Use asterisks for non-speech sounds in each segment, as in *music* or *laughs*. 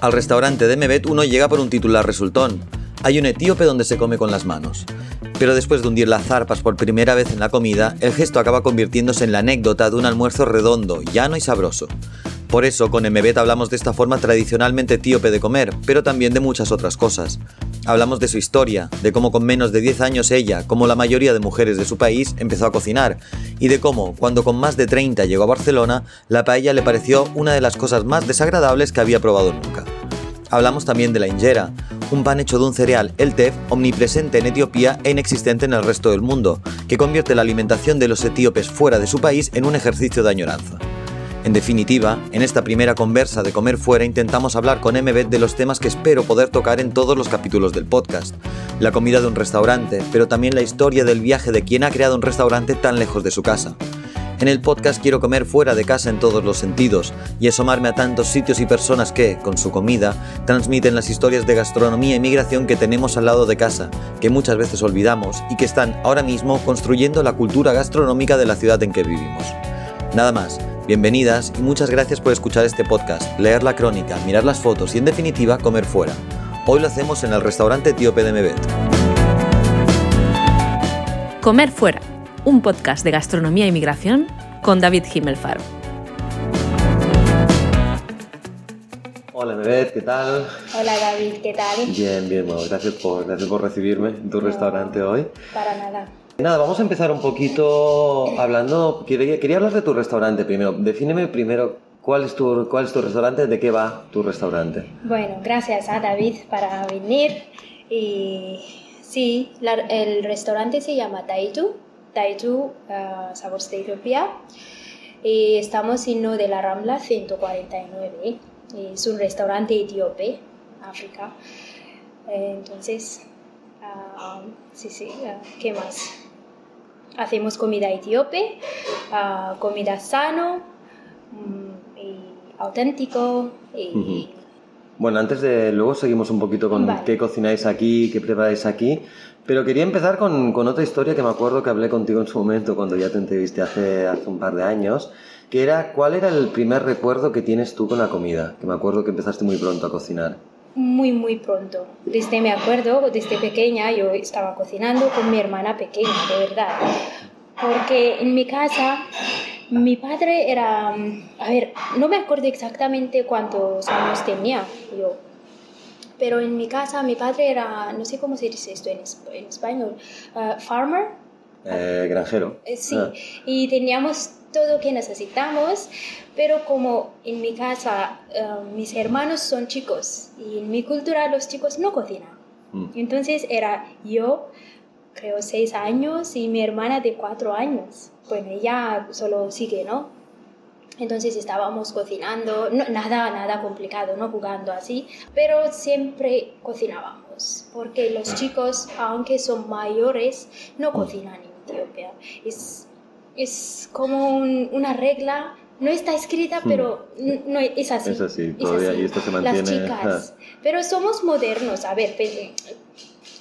Al restaurante de Mebet uno llega por un titular resultón. Hay un etíope donde se come con las manos. Pero después de hundir las zarpas por primera vez en la comida, el gesto acaba convirtiéndose en la anécdota de un almuerzo redondo, llano y sabroso. Por eso, con Mebet hablamos de esta forma tradicionalmente etíope de comer, pero también de muchas otras cosas. Hablamos de su historia, de cómo con menos de 10 años ella, como la mayoría de mujeres de su país, empezó a cocinar, y de cómo, cuando con más de 30 llegó a Barcelona, la paella le pareció una de las cosas más desagradables que había probado nunca. Hablamos también de la injera, un pan hecho de un cereal, el tef, omnipresente en Etiopía e inexistente en el resto del mundo, que convierte la alimentación de los etíopes fuera de su país en un ejercicio de añoranza. En definitiva, en esta primera conversa de Comer Fuera intentamos hablar con MB de los temas que espero poder tocar en todos los capítulos del podcast. La comida de un restaurante, pero también la historia del viaje de quien ha creado un restaurante tan lejos de su casa. En el podcast quiero comer fuera de casa en todos los sentidos y asomarme a tantos sitios y personas que, con su comida, transmiten las historias de gastronomía y migración que tenemos al lado de casa, que muchas veces olvidamos y que están ahora mismo construyendo la cultura gastronómica de la ciudad en que vivimos. Nada más, bienvenidas y muchas gracias por escuchar este podcast, leer la crónica, mirar las fotos y en definitiva comer fuera. Hoy lo hacemos en el restaurante Etíope de. Comer fuera un podcast de gastronomía y migración con David Himmelfarb. Hola, Mebet, ¿qué tal? Hola, David, ¿qué tal? Bien, bien, bueno, gracias por, gracias por recibirme en tu restaurante hoy. Para nada. Nada, vamos a empezar un poquito hablando. Quería, quería hablar de tu restaurante primero. Defíneme primero cuál es, tu, cuál es tu restaurante, de qué va tu restaurante. Bueno, gracias a David para venir. Y sí, el restaurante se llama Taitu Taitu, uh, Sabores de Etiopía. Y estamos en de la Rambla 149. Es un restaurante etíope, África. Entonces, uh, sí, sí, uh, ¿qué más? Hacemos comida etíope, uh, comida sano um, y auténtico. Y, Bueno, antes de. Luego seguimos un poquito con qué cocináis aquí, qué preparáis aquí. Pero quería empezar con, con, otra historia que me acuerdo que hablé contigo en su momento cuando ya te entrevisté hace, hace un par de años, que era cuál era el primer recuerdo que tienes tú con la comida, que me acuerdo que empezaste muy pronto a cocinar. Muy, muy pronto. Desde me acuerdo, desde pequeña yo estaba cocinando con mi hermana pequeña, de verdad. Porque en mi casa mi padre era, a ver, no me acuerdo exactamente cuántos años tenía yo, pero en mi casa mi padre era, no sé cómo se dice esto en, español, uh, farmer. Eh, granjero. Eh, sí, ah. y teníamos todo que necesitamos, pero como en mi casa uh, mis hermanos son chicos y en mi cultura los chicos no cocinan. Mm. Entonces era yo, creo, seis años y mi hermana de cuatro años. Bueno, ella solo sigue, ¿no? Entonces estábamos cocinando, nada, nada complicado, no jugando así, pero siempre cocinábamos, porque los chicos, aunque son mayores, no cocinan en Etiopía. Es, es como una regla, no está escrita, hmm. pero no, es así. Es así, todavía, y esto se mantiene. Las chicas. Pero somos modernos, a ver,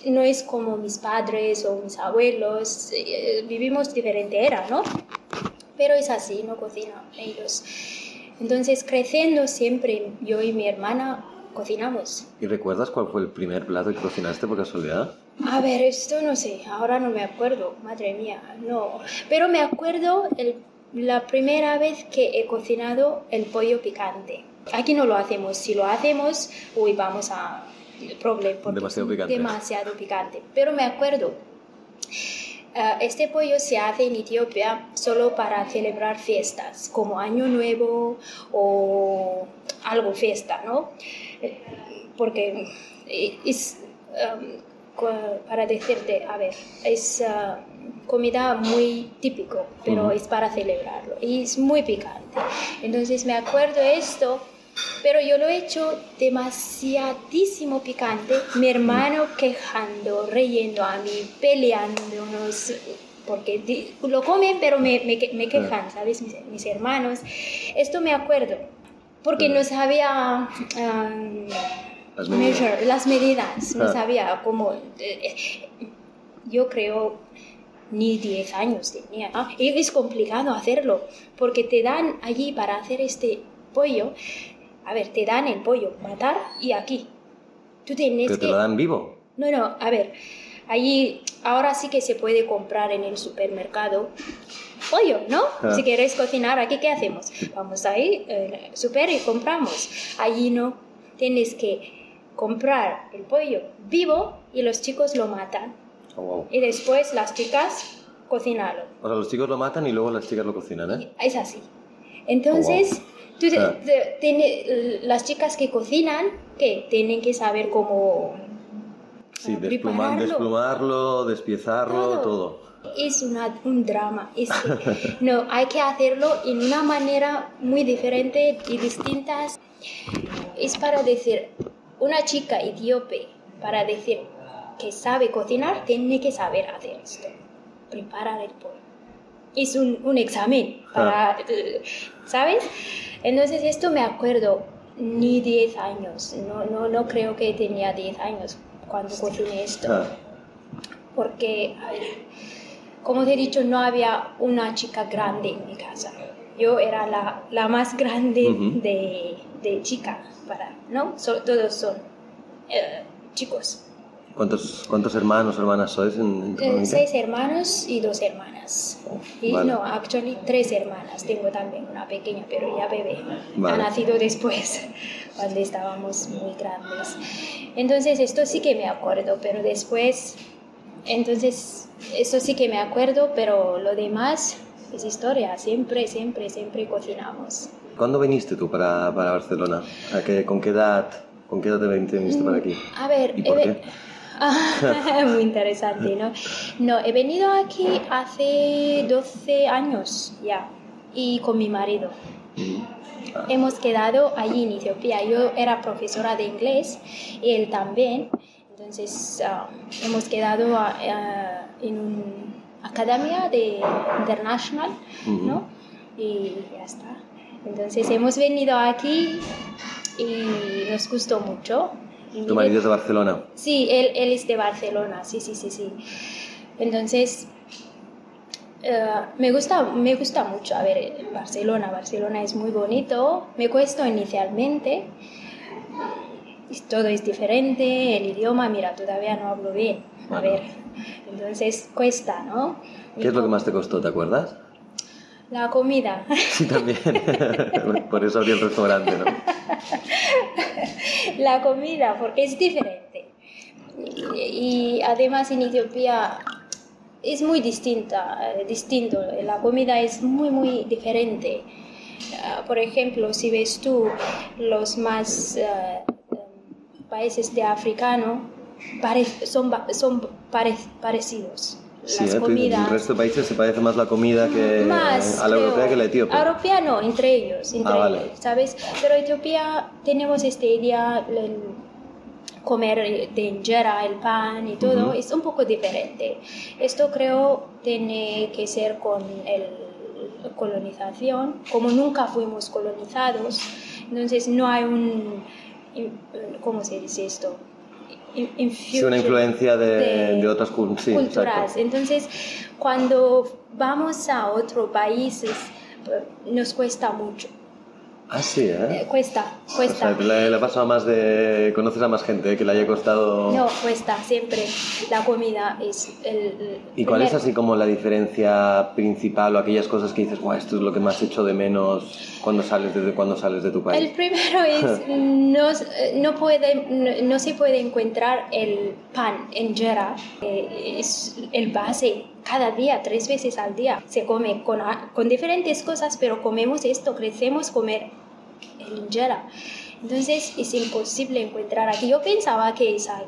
no es como mis padres o mis abuelos, eh, vivimos diferente era, ¿no? Pero es así, no cocinan ellos. Entonces, creciendo siempre, yo y mi hermana cocinamos. ¿Y recuerdas cuál fue el primer plato que cocinaste por casualidad? A ver, esto no sé, ahora no me acuerdo, madre mía, no. Pero me acuerdo el, la primera vez que he cocinado el pollo picante. Aquí no lo hacemos, si lo hacemos, uy, vamos a problema. Demasiado picante. Demasiado picante. Pero me acuerdo este pollo se hace en Etiopía solo para celebrar fiestas, como Año Nuevo o algo fiesta, ¿no? Eh, porque es, um, para decirte, a ver, es uh, comida muy típico, pero es para celebrarlo y es muy picante. Entonces me acuerdo esto pero yo lo he hecho demasiadísimo picante. Mi hermano quejando, reyendo a mí, peleándonos, porque lo comen, pero me, me, me quejan, ¿sabes? Mis, hermanos. Esto me acuerdo, porque no sabía... Um, las medidas, las medidas no sabía cómo... Eh, yo creo ni 10 años tenía. Y es complicado hacerlo, porque te dan allí para hacer este pollo a ver, te dan el pollo, matar y aquí. Tú tienes ¿Pero te que... lo dan vivo? No, no, a ver, allí ahora sí que se puede comprar en el supermercado pollo, ¿no? Ah. Si quieres cocinar, aquí qué hacemos? Vamos ahí, eh, super y compramos. Allí no, tienes que comprar el pollo vivo y los chicos lo matan. Oh, wow. Y después las chicas cocinarlo. O sea, los chicos lo matan y luego las chicas lo cocinan, ¿eh? Es así. Entonces, tú te- Ah. te- tiene- las chicas que cocinan, que tienen que saber cómo Sí, Ah, despluma- prepararlo. desplumarlo, despiezarlo, Todo. todo. Es una- un drama. Es que, *laughs* no, hay que hacerlo en una manera muy diferente y distintas. Es para decir, una chica etíope, para decir que sabe cocinar, tiene que saber hacer esto. Preparar el pollo. Es un, un examen para, ¿sabes? Entonces esto me acuerdo, ni 10 años, no, no, no creo que tenía 10 años cuando cociné esto Ah, porque, a ver, como te he dicho, no había una chica grande en mi casa. Yo era la, la más grande de, de chica, para, ¿no? So- todos son eh, chicos. ¿Cuántos, ¿Cuántos hermanos o hermanas sois en, en tu Eh, familia? seis hermanos y dos hermanas. Y Vale. no, actually tres hermanas. Tengo también una pequeña, pero ya bebé. Vale. Ha nacido después, *laughs* cuando estábamos muy grandes. Entonces, esto sí que me acuerdo, pero después, entonces, esto sí que me acuerdo, pero lo demás es historia. Siempre, siempre, siempre cocinamos. ¿Cuándo viniste tú para, para Barcelona? ¿A qué, ¿Con qué edad? ¿Con qué edad te viniste para aquí? A ver, ¿Y por he qué? *laughs* muy interesante, ¿no? No, he venido aquí hace 12 años ya y con mi marido. Mm. Hemos quedado allí en Etiopía. Yo era profesora de inglés y él también. Entonces ah, hemos quedado ah, ah, en una academia de international, ¿no? Y ya está. Entonces hemos venido aquí y nos gustó mucho. ¿Tu marido es de Barcelona? Sí, él, él es de Barcelona, sí, sí, sí, sí. Entonces, eh, me, gusta, me gusta mucho, a ver, Barcelona, Barcelona es muy bonito, me cuesta inicialmente, todo es diferente, el idioma, mira, todavía no hablo bien, a Bueno. ver, entonces cuesta, ¿no? ¿Qué es lo que más te costó, te acuerdas? La comida. Sí, también. *laughs* *laughs* Por eso abrí el restaurante, ¿no? *laughs* *laughs* la comida, porque es diferente. Y además en Etiopía es muy distinta, eh, distinto. La comida es muy, muy diferente. Ah, por ejemplo, si ves tú los más em, países de africano, son, son pare- parecidos. Sí, Las ¿eh? Dices, comidas. el resto de países se parece más la comida que Más, a la europea que la etíope. Europea no, entre ellos, entre Ah, vale. ellos, ¿sabes? Pero Etiopía tenemos esta idea, el comer de injera, el pan y todo, Ujú. es un poco diferente. Esto creo tiene que ser con el la colonización, como nunca fuimos colonizados, entonces no hay un, ¿cómo se dice esto? In- Sí, una influencia de, de de otras sí, culturas. exacto. Entonces, cuando vamos a otro país, es- nos cuesta mucho. Ah, sí, Eh, ¿eh? Cuesta, O cuesta. sea, le, le ha pasado más de... Conoces a más gente ¿eh? que le haya costado... No, cuesta siempre. La comida es el. el ¿Y cuál es primer- así como la diferencia principal o aquellas cosas que dices, "Buah, esto es lo que más echo de menos cuando sales de, cuando sales de tu El país? primero es *laughs* no, no, puede, no, no se puede encontrar el pan en jera, eh, es el base. Cada día, tres veces al día, se come con, con diferentes cosas, pero comemos esto, crecemos comer el injera. Entonces es imposible encontrar aquí. Yo pensaba que esa-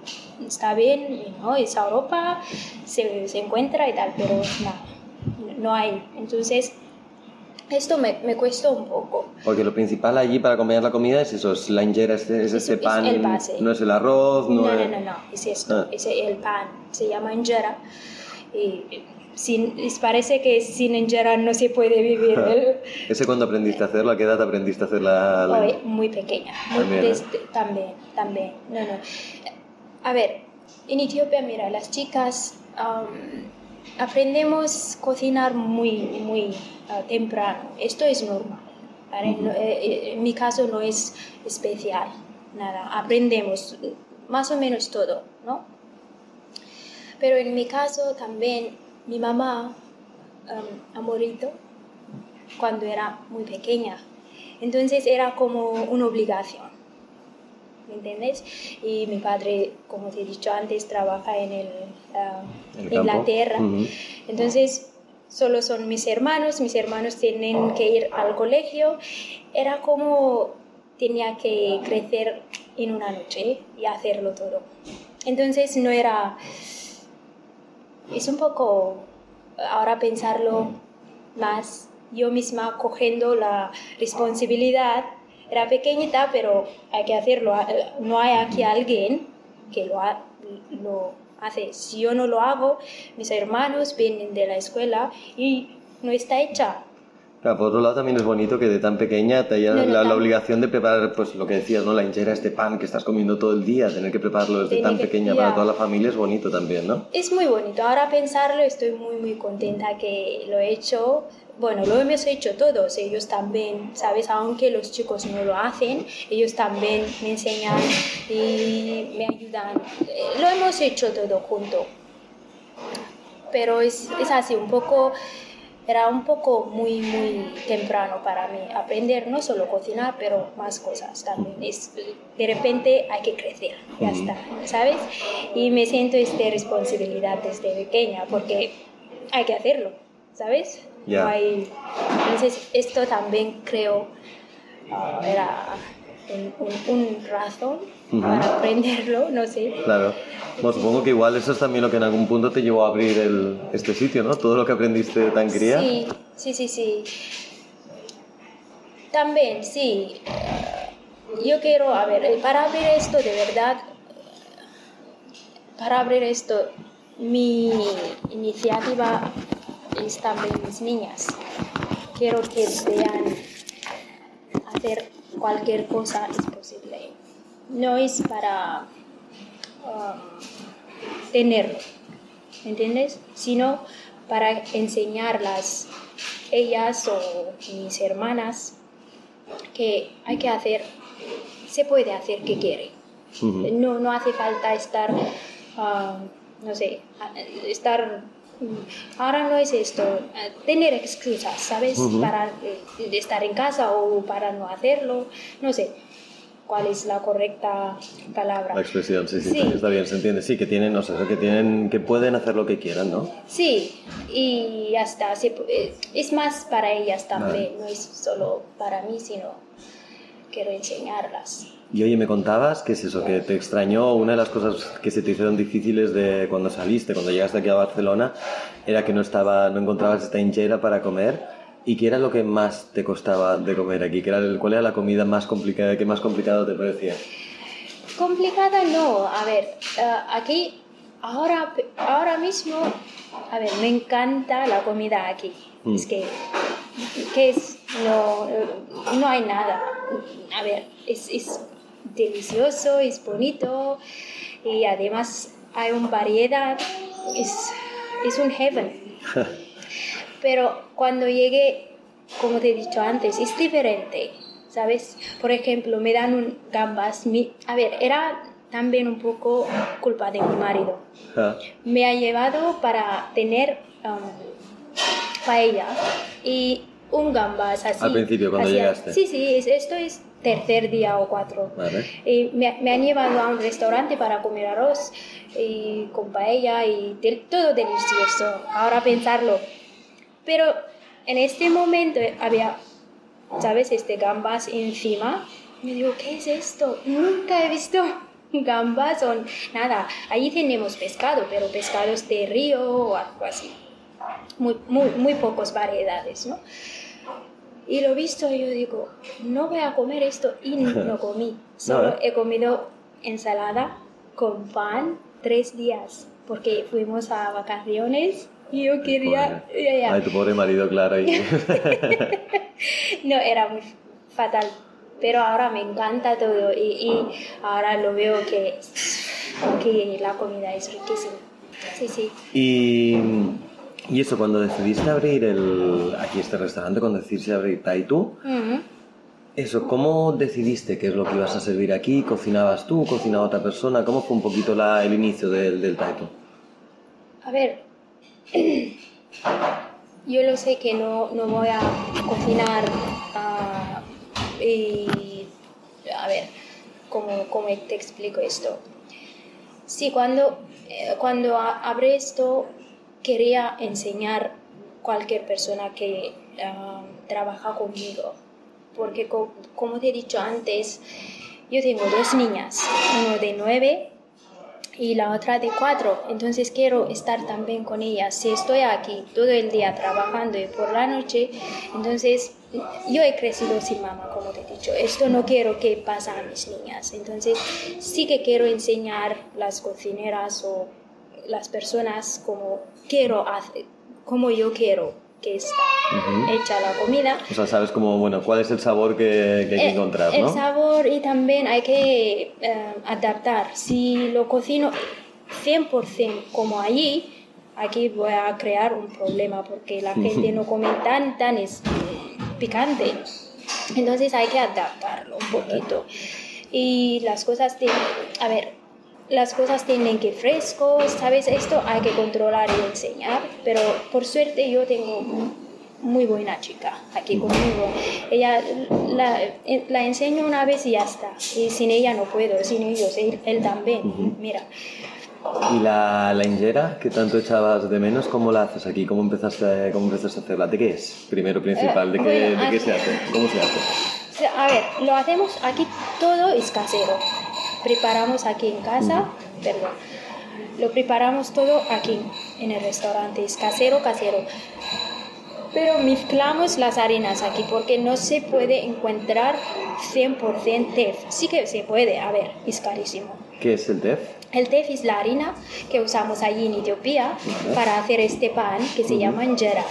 está bien, ¿no? es Europa, se, se encuentra y tal, pero no, no hay. Entonces esto me, me cuesta un poco. Porque lo principal allí para acompañar la comida es eso, es la injera, es, es Eso ese es pan, el base. no es el arroz, no, No, no, es... no, no, es esto, Ah. es el pan, se llama injera. Y sin, parece que sin injera no se puede vivir. ¿Ese cuando aprendiste a hacerlo? ¿A qué edad aprendiste a hacer la...? la- Hoy, muy pequeña, muy- También, ¿eh? desde- también, también, no, no. A ver, en Etiopía, mira, las chicas am, aprendemos a cocinar muy, muy ah, temprano, esto es normal. ¿vale? No, eh, en mi caso no es especial, nada, aprendemos más o menos todo, ¿no? Pero en mi caso también mi mamá um, ha morido cuando era muy pequeña, entonces era como una obligación. ¿Me entiendes? Y mi padre, como te he dicho antes, trabaja en el, uh, El Inglaterra. Ujú. Entonces, solo son mis hermanos, mis hermanos tienen que ir al colegio. Era como tenía que crecer en una noche y hacerlo todo. Entonces, no era... Es un poco, ahora pensarlo más, yo misma cogiendo la responsabilidad. Era pequeñita, pero hay que hacerlo. No hay aquí alguien que lo, ha- lo hace. Si yo no lo hago, mis hermanos vienen de la escuela y no está hecha. Claro, por otro lado también es bonito que de tan pequeña te haya No, no, la, la obligación de preparar, pues lo que decías, ¿no? La hinchera, este pan que estás comiendo todo el día, tener que prepararlo desde tan que- pequeña para toda la familia es bonito también, ¿no? Es muy bonito. Ahora pensarlo, estoy muy, muy contenta que lo he hecho. Bueno, lo hemos hecho todos. Ellos también, ¿sabes? Aunque los chicos no lo hacen, ellos también me enseñan y me ayudan. Eh, Lo hemos hecho todo junto. Pero es, es así, un poco, era un poco muy, muy temprano para mí aprender no solo cocinar, pero más cosas también. Es, de repente hay que crecer, ya está, ¿sabes? Y me siento esta responsabilidad desde pequeña porque hay que hacerlo, ¿sabes? Ya. No hay- Entonces, esto también creo ah, era un, un- un razón Ujú. para aprenderlo, no sé. Claro. Bueno, supongo que igual eso es también lo que en algún punto te llevó a abrir el, este sitio, ¿no? Todo lo que aprendiste de tan cría. Sí, sí, sí, sí. También, sí. Yo quiero, a ver, eh, para abrir esto de verdad, para abrir esto, mi iniciativa es también mis niñas. Quiero que vean hacer cualquier cosa es posible. No es para um, tenerlo, ¿me entiendes? Sino para enseñarlas, ellas o mis hermanas, que hay que hacer, se puede hacer que quiere. No, no hace falta estar, ah, no sé, estar, ahora no es esto, ah, tener excusas, ¿sabes? Para eh, estar en casa o para no hacerlo, no sé cuál es la correcta palabra. La expresión, sí, sí, Sí. está bien, se entiende. Sí, que tienen, o sea, que tienen, que pueden hacer lo que quieran, ¿no? Sí, y ya está. eh, es más para ellas también, no es solo para mí, sino quiero enseñarlas. Y oye, me contabas que es eso, que te extrañó, una de las cosas que se te hicieron difíciles de cuando saliste, cuando llegaste aquí a Barcelona, era que no estaba, no encontrabas esta hinchera para comer. ¿Y qué era lo que más te costaba de comer aquí? ¿Qué era ¿Cuál era la comida más complicada, que más complicado te parecía? Complicada no, a ver, eh, aquí ahora, ahora mismo, a ver, me encanta la comida aquí. Mm. Es que, que es, no, no hay nada. A ver, es, es delicioso, es bonito y además hay una variedad, es, es un heaven. *laughs* Pero cuando llegué, como te he dicho antes, es diferente, ¿sabes? Por ejemplo, me dan un gambas. mi- a ver, era también un poco culpa de mi marido. Me ha llevado para tener um, paella y un gambas así. Al principio, cuando así- llegaste. Sí, sí, es- esto es tercer día o cuatro. Vale. Y me, me han llevado a un restaurante para comer arroz y con paella y del- todo delicioso. Ahora pensarlo. Pero en este momento había, ¿sabes? Este gambas encima. Me digo, ¿qué es esto? Nunca he visto *laughs* gambas o nada. Allí tenemos pescado, pero pescados de río o algo así. Muy, muy, muy pocas variedades, ¿no? Y lo he visto y yo digo, no voy a comer esto y *laughs* no comí. Solo No, ¿eh? he comido ensalada con pan tres días porque fuimos a vacaciones y yo quería... Ya, ya. Ay, tu pobre marido, claro. y- *laughs* No, era muy fatal. Pero ahora me encanta todo y, y ahora lo veo que, que la comida es riquísima. Sí, sí. y, y eso, cuando decidiste abrir el, aquí este restaurante, cuando decidiste abrir Taitu, Ujú. Eso, ¿cómo decidiste qué es lo que ibas a servir aquí? ¿Cocinabas tú? ¿Cocinaba otra persona? ¿Cómo fue un poquito la, el inicio del, del Taito? A ver, yo lo sé que no, no voy a cocinar y, a ver, ¿cómo, cómo te explico esto? Sí, cuando, eh, cuando abrí esto quería enseñar cualquier persona que ah, trabaja conmigo, porque co- como te he dicho antes, yo tengo dos niñas, uno de nueve y la otra de cuatro. Entonces quiero estar también con ellas. Si estoy aquí todo el día trabajando y por la noche, entonces yo he crecido sin mamá, como te he dicho. Esto no quiero que pase a mis niñas. Entonces sí que quiero enseñar las cocineras o las personas como quiero hacer, como yo quiero que está hecha la comida. O sea, sabes cómo, bueno, cuál es el sabor que, que hay que Eh, encontrar, el ¿no? sabor y también hay que eh, adaptar. Si lo cocino 100% como allí, aquí voy a crear un problema porque la *laughs* gente no come tan, tan es- picante. Entonces hay que adaptarlo un poquito. Y las cosas tienen, a ver, las cosas tienen que frescos, ¿sabes? Esto hay que controlar y enseñar, pero por suerte yo tengo muy buena chica aquí conmigo. Ella la, la enseño una vez y ya está. Y sin ella no puedo, sin ellos, él, él también. Mira, ¿Y la, la injera que tanto echabas de menos, cómo la haces aquí? ¿Cómo empezaste, cómo empezaste a hacerla? ¿De qué es? Primero, principal, ¿de qué, bueno, de qué se hace? ¿Cómo se hace? A ver, lo hacemos aquí, todo es casero. Preparamos aquí en casa, perdón. Lo preparamos todo aquí en el restaurante, es casero, casero. Pero mezclamos las harinas aquí porque no se puede encontrar 100% TEF. Sí que se puede, a ver, es carísimo. ¿Qué es el TEF? El TEF es la harina que usamos allí en Etiopía para hacer este pan que se llama injera.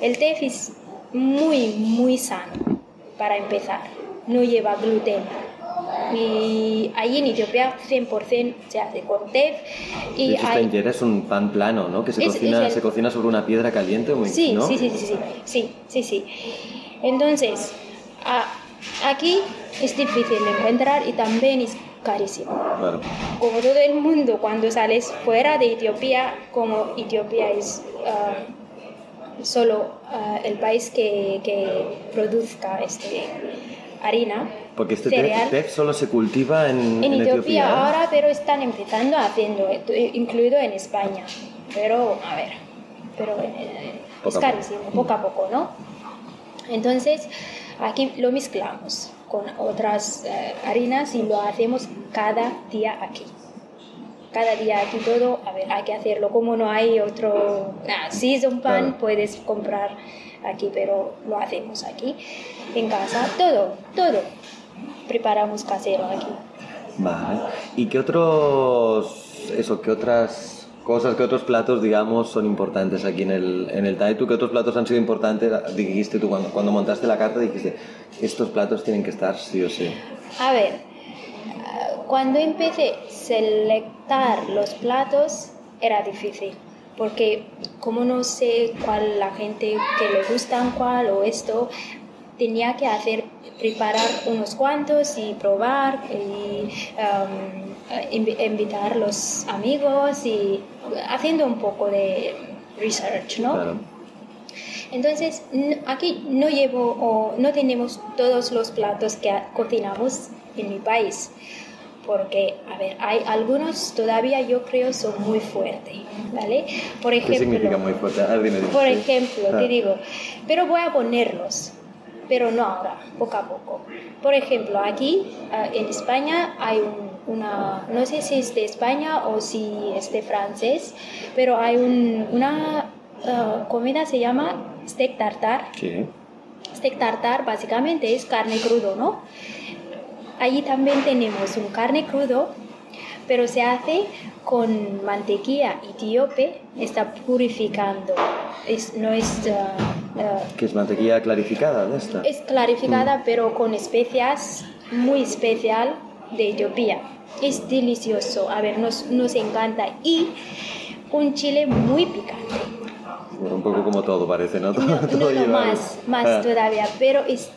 El TEF es muy, muy sano para empezar. No lleva gluten. Y allí en Etiopía 100% se hace con TEF. De Y hecho, esta hay... es un pan plano, ¿no? Que se, Es- cocina, es el- se cocina sobre una piedra caliente, muy- Sí, ¿no? sí, sí, sí, sí, sí, sí, sí. Entonces, a- aquí es difícil de encontrar y también es carísimo. Claro. como todo el mundo, cuando sales fuera de Etiopía, como Etiopía es ah, solo ah, el país que, que produzca este, harina, Porque este cereal. TEF, TEF solo se cultiva en, en en Etiopía ¿eh? ahora, pero están empezando haciendo, esto, incluido en España. Pero, a ver, pero eh, es a poco. carísimo, poco a poco, ¿no? Entonces, aquí lo mezclamos con otras eh, harinas y lo hacemos cada día aquí. Cada día aquí todo, a ver, hay que hacerlo como no hay otro... ah, si es un pan, Claro. puedes comprar aquí, pero lo hacemos aquí, en casa, todo, todo. Preparamos casero aquí. Vale. ¿Y qué otros, eso, qué otras cosas, qué otros platos, digamos, son importantes aquí en el, en el Thai? ¿Tú qué otros platos han sido importantes? Dijiste tú, cuando, cuando montaste la carta, dijiste, estos platos tienen que estar sí o sí. A ver, cuando empecé a selectar los platos era difícil, porque como no sé cuál la gente que le gustan cuál o tenía que hacer preparar unos cuantos y probar y um, invi- invitar los amigos y haciendo un poco de research, ¿no? Claro. Entonces, aquí no llevo o no tenemos todos los platos que cocinamos en mi país. Porque, a ver, hay algunos todavía yo creo son muy fuertes, ¿vale? Por ¿Qué ejemplo, significa muy fuerte? A ver, dime, dime. por ejemplo, Ah. te digo, pero voy a ponerlos, pero no ahora, poco a poco. Por ejemplo, aquí ah, en España hay un- una, no sé si es de España o si es de francés, pero hay un- una ah, comida se llama steak tartar. Sí. Steak tartar básicamente es carne crudo, ¿no? Allí también tenemos un carne crudo, pero se hace con mantequilla etíope, está purificando, es, no es, ah, ah, Que es mantequilla clarificada de esta. es clarificada, pero con especias muy especial de Etiopía. Es delicioso, a ver, nos, nos encanta. Y un chile muy picante. Un poco como todo parece, ¿no? *laughs* No, Todo no, no, más, más Ah. todavía, pero es,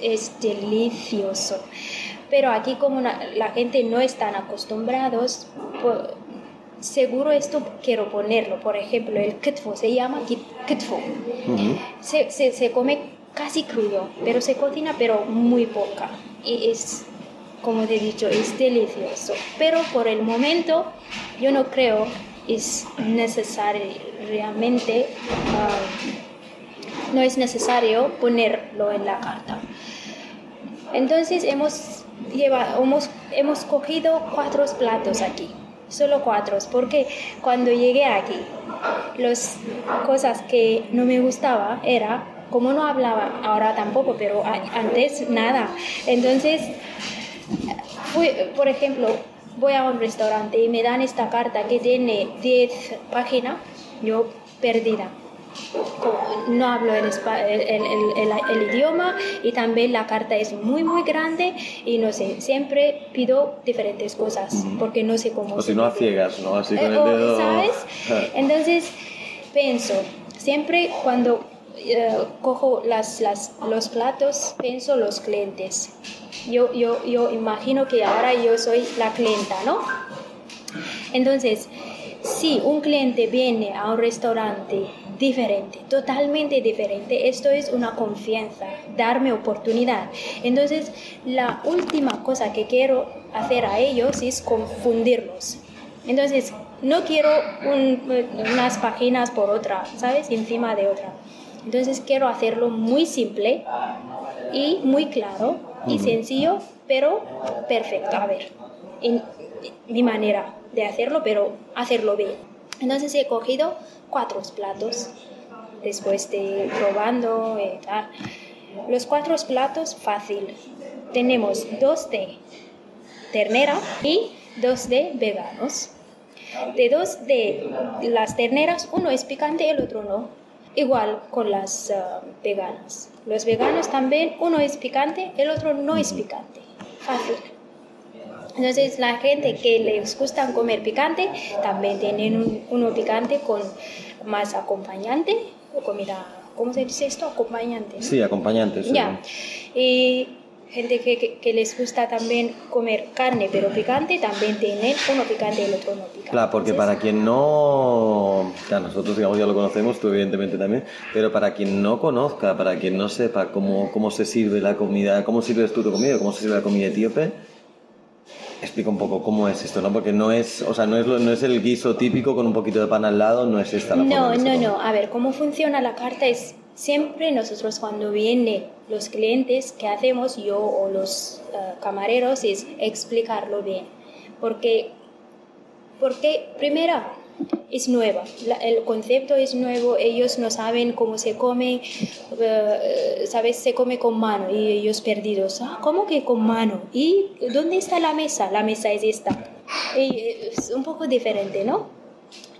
es delicioso. Pero aquí como la gente no están acostumbrados, seguro esto quiero ponerlo. Por ejemplo, el kitfo se llama kitfo. se, se, se, come casi crudo, pero se cocina pero muy poca. Y es, como te he dicho, es delicioso. Pero por el momento yo no creo es necesario realmente, um, no es necesario ponerlo en la carta. Entonces hemos, llevado, hemos, hemos cogido cuatro platos aquí solo cuatro, porque cuando llegué aquí, las cosas que no me gustaba era, como no hablaba ahora tampoco, pero antes nada. Entonces, por ejemplo, voy a un restaurante y me dan esta carta que tiene 10 páginas, yo perdida no hablo el, el, idioma y también la carta es muy muy grande y no sé, siempre pido diferentes cosas porque no sé cómo. O si no a ciegas, ¿no? Así con el eh, dedo. ¿Sabes? *laughs* Entonces pienso, siempre cuando eh, cojo las, las, los platos, pienso los clientes. Yo, yo, yo imagino que ahora yo soy la clienta, ¿no? Entonces, si un cliente viene a un restaurante diferente, totalmente diferente. Esto es una confianza, darme oportunidad. Entonces, la última cosa que quiero hacer a ellos es confundirlos. Entonces, no quiero unas páginas por otra, ¿sabes? Encima de otra. Entonces, quiero hacerlo muy simple y muy claro y sencillo, pero perfecto. A ver, en mi manera de hacerlo, pero hacerlo bien. Entonces he cogido cuatro platos después de probando y tal. Los cuatro platos fácil. Tenemos dos de ternera y dos de veganos. De dos de las terneras, uno es picante y el otro no. Igual con las ah, veganas. Los veganos también, uno es picante, el otro no es picante. Fácil. Entonces la gente que les gusta comer picante también tienen un, uno picante con más acompañante o comida, ¿cómo se dice esto? Acompañante. Sí, acompañante. Ya. Y gente que, que, les gusta también comer carne pero picante también tienen uno picante y el otro no picante. Claro, porque para quien no, ya nosotros digamos ya lo conocemos, tú evidentemente también, pero para quien no conozca, para quien no sepa cómo, cómo se sirve la comida, cómo sirves tú tu comida, cómo se sirve la comida etíope, explica un poco cómo es esto, ¿no? Porque no es, o sea, no es, no es el guiso típico con un poquito de pan al lado, no es esta la No, no, no. A ver, cómo funciona la carta es siempre nosotros cuando vienen los clientes, ¿qué hacemos yo o los eh, camareros? Es explicarlo bien. Porque, porque primero, es nueva, el concepto es nuevo, ellos no saben cómo se come, uh, ¿sabes? Se come con mano y ellos perdidos, ah, ¿cómo que con mano? ¿Y dónde está la mesa? La mesa es esta. Es un poco diferente, ¿no?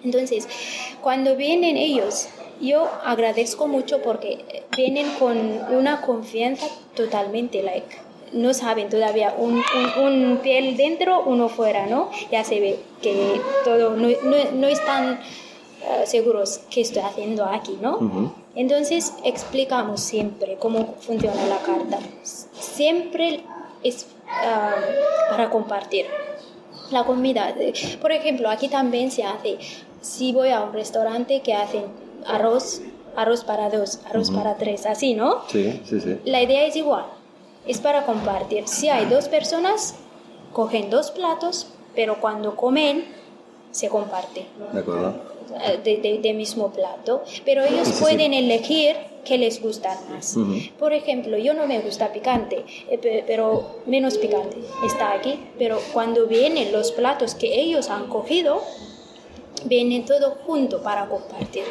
Entonces, cuando vienen ellos, yo agradezco mucho porque vienen con una confianza totalmente like no saben todavía, un, un, piel dentro, uno fuera, ¿no? Ya se ve que todo, no, no, están uh, seguros qué estoy haciendo aquí, ¿no? Entonces explicamos siempre cómo funciona la carta. Siempre es uh, para compartir la comida. Por ejemplo, aquí también se hace, si voy a un restaurante que hacen arroz, arroz para dos, arroz para tres, así, ¿no? Sí, sí, sí. La idea es igual es para compartir. Si hay dos personas, cogen dos platos, pero cuando comen, se comparte. De acuerdo. Eh, de, mismo plato, pero ellos pueden elegir qué les gusta más. Por ejemplo, yo no me gusta picante, eh, pero menos picante está aquí, pero cuando vienen los platos que ellos han cogido, vienen todo junto para compartir.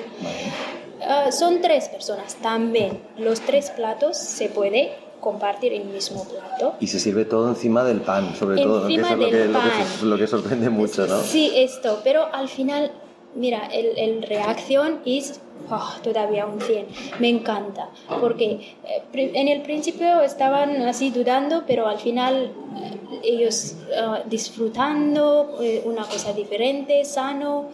Ah, son tres personas también. Los tres platos se puede compartir el mismo plato. Y se sirve todo encima del pan, sobre todo, que es lo que, Lo, que, sorprende mucho, ¿no? Sí, esto, pero al final, mira, el, el reacción es oh, todavía un 100. Me encanta, porque eh, en el principio estaban así dudando, pero al final eh, ellos ah, disfrutando eh, una cosa diferente, sano,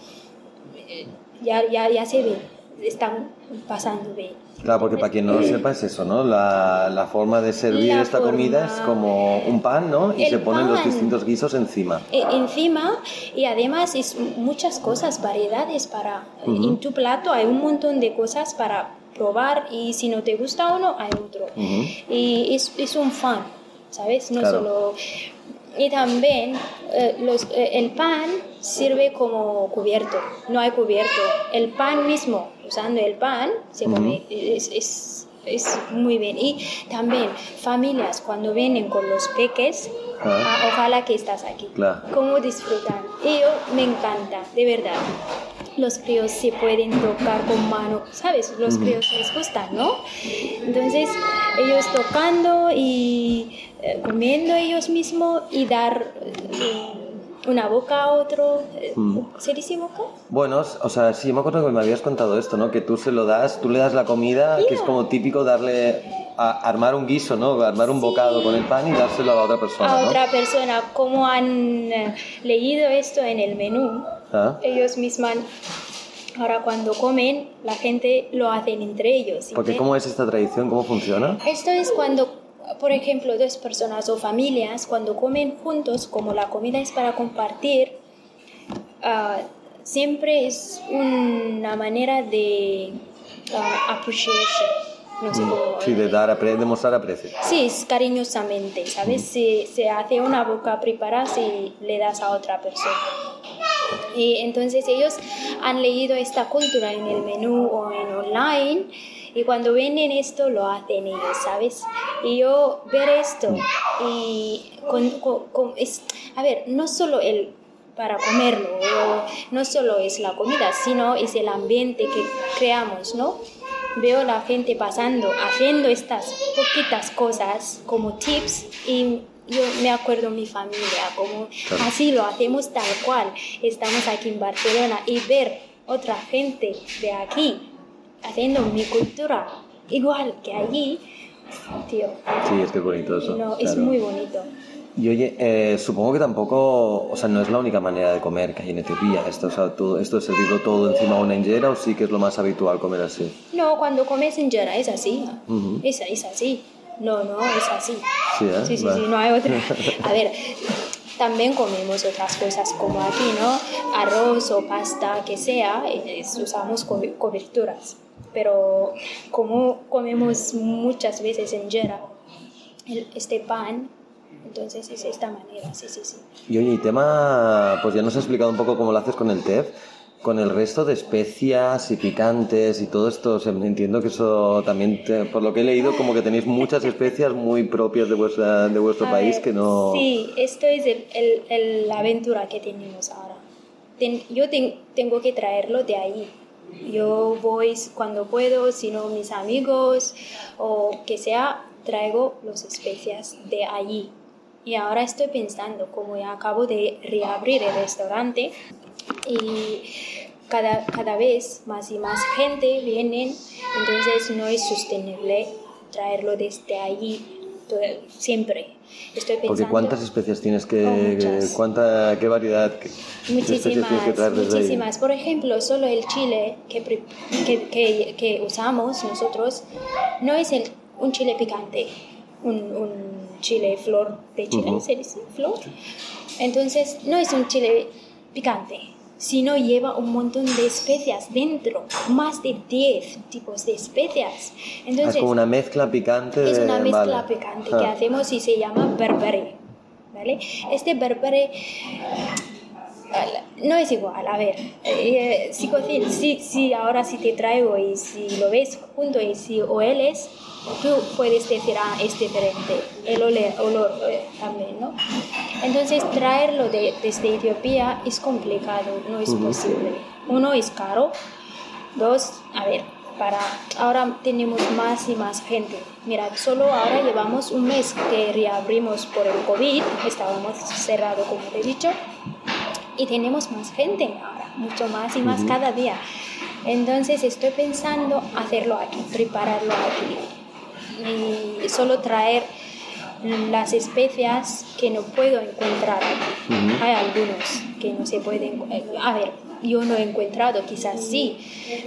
ya, ya, ya se ve, están pasando bien. Claro, porque para quien no lo sepa es eso, ¿no? La, la forma de servir La esta comida forma- es como un pan, ¿no? Y El se ponen los pan. distintos guisos encima. E- encima y además es muchas cosas, variedades para... En tu plato hay un montón de cosas para probar y si no te gusta uno, hay otro. Ujú. Y es, es un fan, ¿sabes? No Claro. solo... Y también eh, los, eh, el pan sirve como cubierto, no hay cubierto. El pan mismo, usando el pan, se come, es, es, es muy bien. Y también familias cuando vienen con los peques, Ah. ah, ojalá que estás aquí. Claro. Cómo disfrutan. Y yo me encanta, de verdad. Los críos se pueden tocar con mano, ¿sabes? Los críos les gustan, ¿no? Entonces, ellos tocando y eh, comiendo ellos mismos y dar eh, una boca a otro. eh, ¿Se dice boca? Bueno, o sea, sí, me acuerdo que me habías contado esto, ¿no? Que tú se lo das, tú le das la comida, que es Yeah. como típico darle, a, armar un guiso, ¿no? Armar un bocado con el pan y dárselo a la otra persona, a ¿no? otra persona. Como han eh, leído esto en el menú, Ah. ellos mismos, ahora cuando comen, la gente lo hacen entre ellos. ¿sí Porque? ¿cómo es esta tradición? ¿Cómo funciona? Esto es cuando, por ejemplo, dos personas o familias, cuando comen juntos, como la comida es para compartir, ah, siempre es una manera de ah, appreciation. No sé cómo- Sí, de dar, apre- de mostrar aprecio. Sí, es cariñosamente, ¿sabes? Se, se hace una boca preparada y le das a otra persona. Y entonces ellos han leído esta cultura en el menú o en online y cuando ven en esto lo hacen ellos, ¿sabes? Y yo ver esto y con, con- con- es, a ver, no solo el para comerlo, no solo es la comida, sino es el ambiente que creamos, ¿no? Veo la gente pasando, haciendo estas poquitas cosas como tips y yo me acuerdo mi familia, como Claro. así lo hacemos tal cual. Estamos aquí en Barcelona y ver otra gente de aquí haciendo mi cultura igual que allí, tío, Sí, es que es bonito eso. no, es claro. muy bonito. Y oye, eh, supongo que tampoco, o sea, no es la única manera de comer que hay en Etiopía. Esto, o sea, todo, esto de servirlo todo encima de una injera o sí que es lo más habitual comer así. No, cuando comes injera es así. Ujú. es, es así. No, no, es así. Sí, ¿eh? Sí, sí, Va. sí, no hay otra. *laughs* A ver, también comemos otras cosas como aquí, ¿no? Arroz o pasta, que sea, es- usamos co- coberturas. Pero como comemos muchas veces injera, este pan, entonces es esta manera, sí, sí, sí. Y oye, y tema, pues ya nos has explicado un poco cómo lo haces con el TEF, con el resto de especias y picantes y todo esto, entiendo que eso también, te- por lo que he leído, como que tenéis muchas especias muy propias de, vuestra, de vuestro A país ver, que no... Sí, esto es el, el- el- la aventura que tenemos ahora. Ten- yo ten- tengo que traerlo de ahí. Yo voy cuando puedo, si no mis amigos o que sea, traigo las especias de allí. Y ahora estoy pensando, como ya acabo de reabrir el restaurante y cada, cada vez más y más gente vienen, entonces no es sostenible traerlo desde allí todo- siempre. Estoy pensando... Porque ¿cuántas especias tienes que... Oh, cuánta, ¿Qué variedad? qué- Muchísimas, que traer desde ahí? muchísimas. Por ejemplo, solo el chile que, que, que- que usamos nosotros no es el, un chile picante, un, un chile flor de chile, Ujú. ¿se dice flor? Entonces, no es un chile picante, sino lleva un montón de especias dentro, más de 10 tipos de especias. Ah, Entonces, es como una mezcla picante de... es una mezcla vale. picante Ah. que hacemos y se llama berbere. ¿vale? Este berbere no es igual, a ver, eh, si, si, si ahora si te traigo y si lo ves junto y si hueles, tú puedes decir, ah, es diferente, el olor, olor eh, también, ¿no? Entonces traerlo de, desde Etiopía es complicado, no es posible. Uno es caro, Dos, a ver, para ahora tenemos más y más gente. Mira, solo ahora llevamos un mes que reabrimos por el COVID, estábamos cerrados como te he dicho, y tenemos más gente ahora, mucho más y más cada día. Entonces estoy pensando hacerlo aquí, prepararlo aquí y solo traer las especias que no puedo encontrar aquí. Hay algunos que no se pueden. eh, A ver, yo no he encontrado, quizás sí,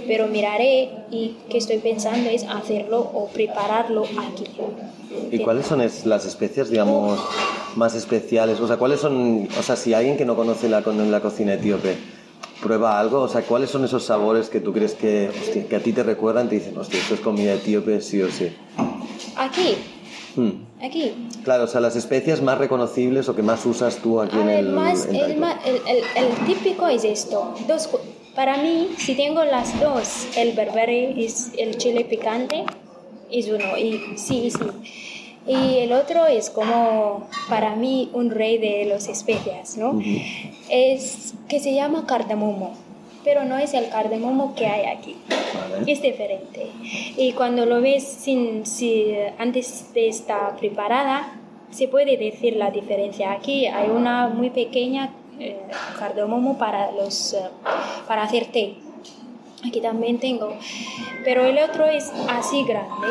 pero miraré y que estoy pensando es hacerlo o prepararlo aquí. ¿Y cuáles son las especias, digamos, más especiales? O sea, ¿cuáles son, o sea, si alguien que no conoce la, la cocina etíope prueba algo, o sea, ¿cuáles son esos sabores que tú crees que, que a ti te recuerdan, te dicen, hostia, esto es comida etíope sí o sí? Aquí. Hmm. Aquí. Claro, o sea, las especias más reconocibles o que más usas tú aquí en el, más, el, el, típico es esto. Dos, para mí, si tengo las dos, el berbere es el chile picante, es uno, y sí, sí. Y el otro es como para mí un rey de las especias, ¿no? Es que se llama cardamomo, pero no es el cardamomo que hay aquí. Es diferente. Y cuando lo ves sin, si, antes de estar preparada, se puede decir la diferencia. Aquí hay una muy pequeña eh, cardamomo para, los, eh, para hacer té. Aquí también tengo. Pero el otro es así grande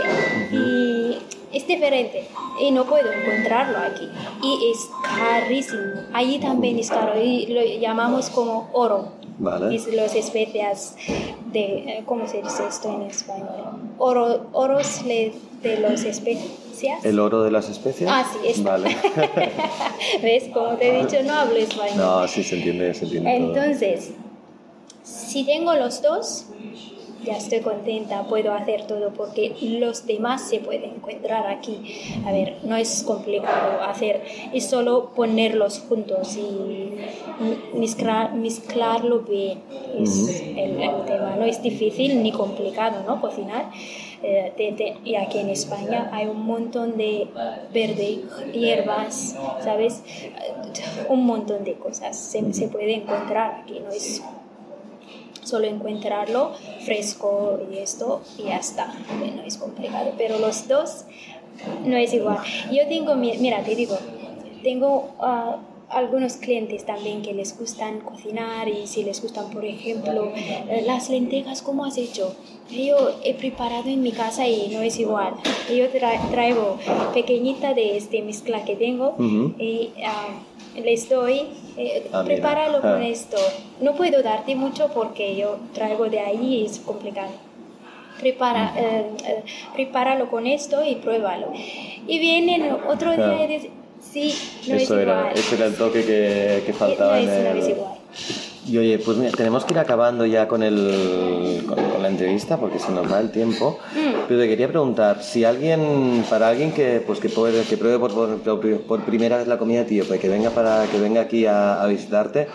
y es diferente y no puedo encontrarlo aquí. Y es carísimo. Allí también es caro y lo llamamos como oro. Vale. Es las especias de, eh, ¿cómo se dice esto en español? Oro, oros de las especias. ¿El oro de las especias? Ah, sí, es. Vale. *laughs* ¿Ves? Como te he dicho, no hablo español. No, sí, se entiende, se entiende. Entonces, si tengo los dos, ya estoy contenta, puedo hacer todo porque los demás se pueden encontrar aquí. A ver, no es complicado hacer, es solo ponerlos juntos y mezclar, mezclarlo bien. Es el, tema, no es difícil ni complicado, ¿no? Cocinar. Eh, y aquí en España hay un montón de verde, hierbas, ¿sabes? Un montón de cosas se, se puede encontrar aquí, no es solo encontrarlo fresco y esto y ya está. No es complicado, pero los dos no es igual. Yo tengo, mira, te digo, tengo ah, algunos clientes también que les gustan cocinar y si les gustan, por ejemplo, eh, las lentejas, ¿cómo has hecho? Yo he preparado en mi casa y no es igual. Yo traigo pequeñita de este mezcla que tengo y ah, les doy, eh, ah, prepáralo con Ah. esto. No puedo darte mucho porque yo traigo de ahí y es complicado. Prepara, eh, eh, prepáralo con esto y pruébalo. Y vienen otro día y dicen, sí, no es Eso era, igual. ese era el toque que, que no faltaba es, en no el... es igual. Y oye, pues mira, tenemos que ir acabando ya con, el, con, con la entrevista porque se nos va el tiempo. Mm. Pero te quería preguntar, si alguien, para alguien que, pues que, puede, que pruebe por, por, por primera vez la comida etíope, que venga, para, que venga aquí a, a visitarte,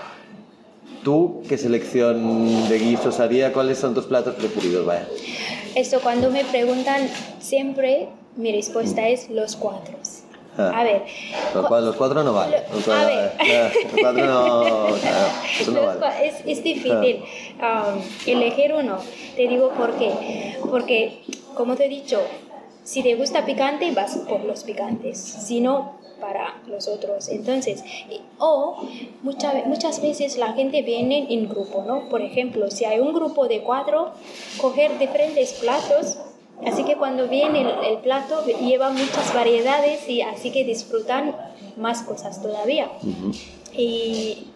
¿tú qué selección de guisos haría? ¿Cuáles son tus platos preferidos? Vaya. Esto cuando me preguntan siempre, mi respuesta es los cuatro. Ah. A ver, Los, cu- los cuatro no vale. Lo- Los cuatro, a ver. ah, los cuatro no, eso no *laughs* vale. es, es difícil um, elegir uno. Te digo por qué. Porque, como te he dicho, si te gusta picante, vas por los picantes. Si no, para los otros. Entonces, o mucha- muchas veces la gente viene en grupo, ¿no? Por ejemplo, si hay un grupo de cuatro, coger diferentes platos. Así que cuando viene el, el plato lleva muchas variedades y así que disfrutan más cosas todavía. Y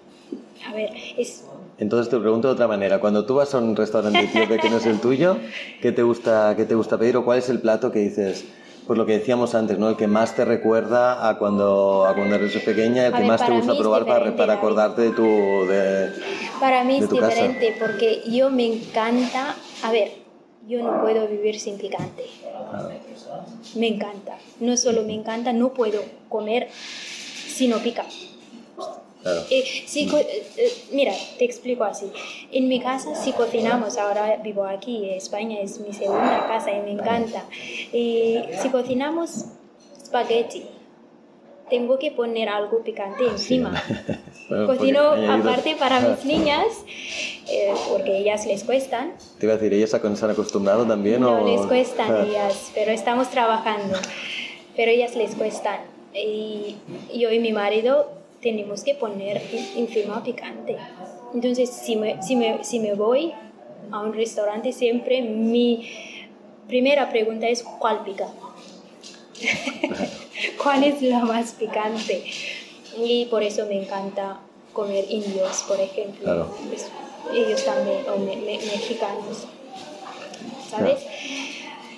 a ver, es Entonces te pregunto de otra manera, cuando tú vas a un restaurante que no es el tuyo, ¿qué te gusta, qué te gusta pedir o cuál es el plato que dices? Pues lo que decíamos antes, ¿no? El que más te recuerda a cuando, a cuando eres pequeña, el A que ver, más te gusta probar para, diferente, para acordarte de tu... De, Para mí de es tu casa. diferente porque yo me encanta, a ver, yo no puedo vivir sin picante. Me encanta. No solo me encanta, no puedo comer si no pica. claro. Eh, si eh, eh, mira, te explico así. En mi casa, si cocinamos, ahora vivo aquí, España es mi segunda casa y me encanta. Y si cocinamos espagueti, tengo que poner algo picante encima. *laughs* Bueno, porque Cocino aparte para Ah, mis *laughs* niñas, eh, porque ellas les cuestan. Te iba a decir, ¿ellas se han acostumbrado también No o...? les cuestan Ah, *laughs* ellas, pero estamos trabajando. Pero ellas les cuestan. Y yo y mi marido tenemos que poner en- encima picante. Entonces, si me, si, me, si me voy a un restaurante, siempre mi primera pregunta es ¿cuál pica? ¿Cuál es la más picante? Y por eso me encanta comer indios, por ejemplo. Claro. Es ellos también, o me- me- mexicanos. ¿Sabes?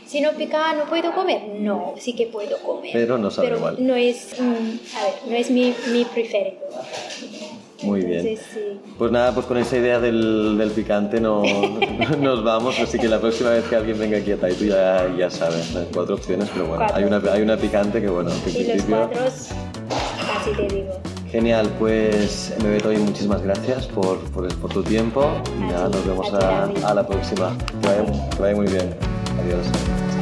Si no pica, ¿no puedo comer? No, sí que puedo comer. Pero no sabe Pero igual. no es, mm, a ver, no es mi, mi preferido. Muy bien. Sí. Pues nada, pues con esa idea del, del picante no, *laughs* nos vamos, así que la próxima vez que alguien venga aquí a Taitu ya, ya sabes, las cuatro opciones, pero bueno, Cuatro. hay una, hay una picante que bueno, que Y los cuadros, casi te digo. Genial, pues Bebeto, y muchísimas gracias por, por, por tu tiempo y nada, nos vemos a la próxima. Que vaya, que vaya muy bien. Adiós.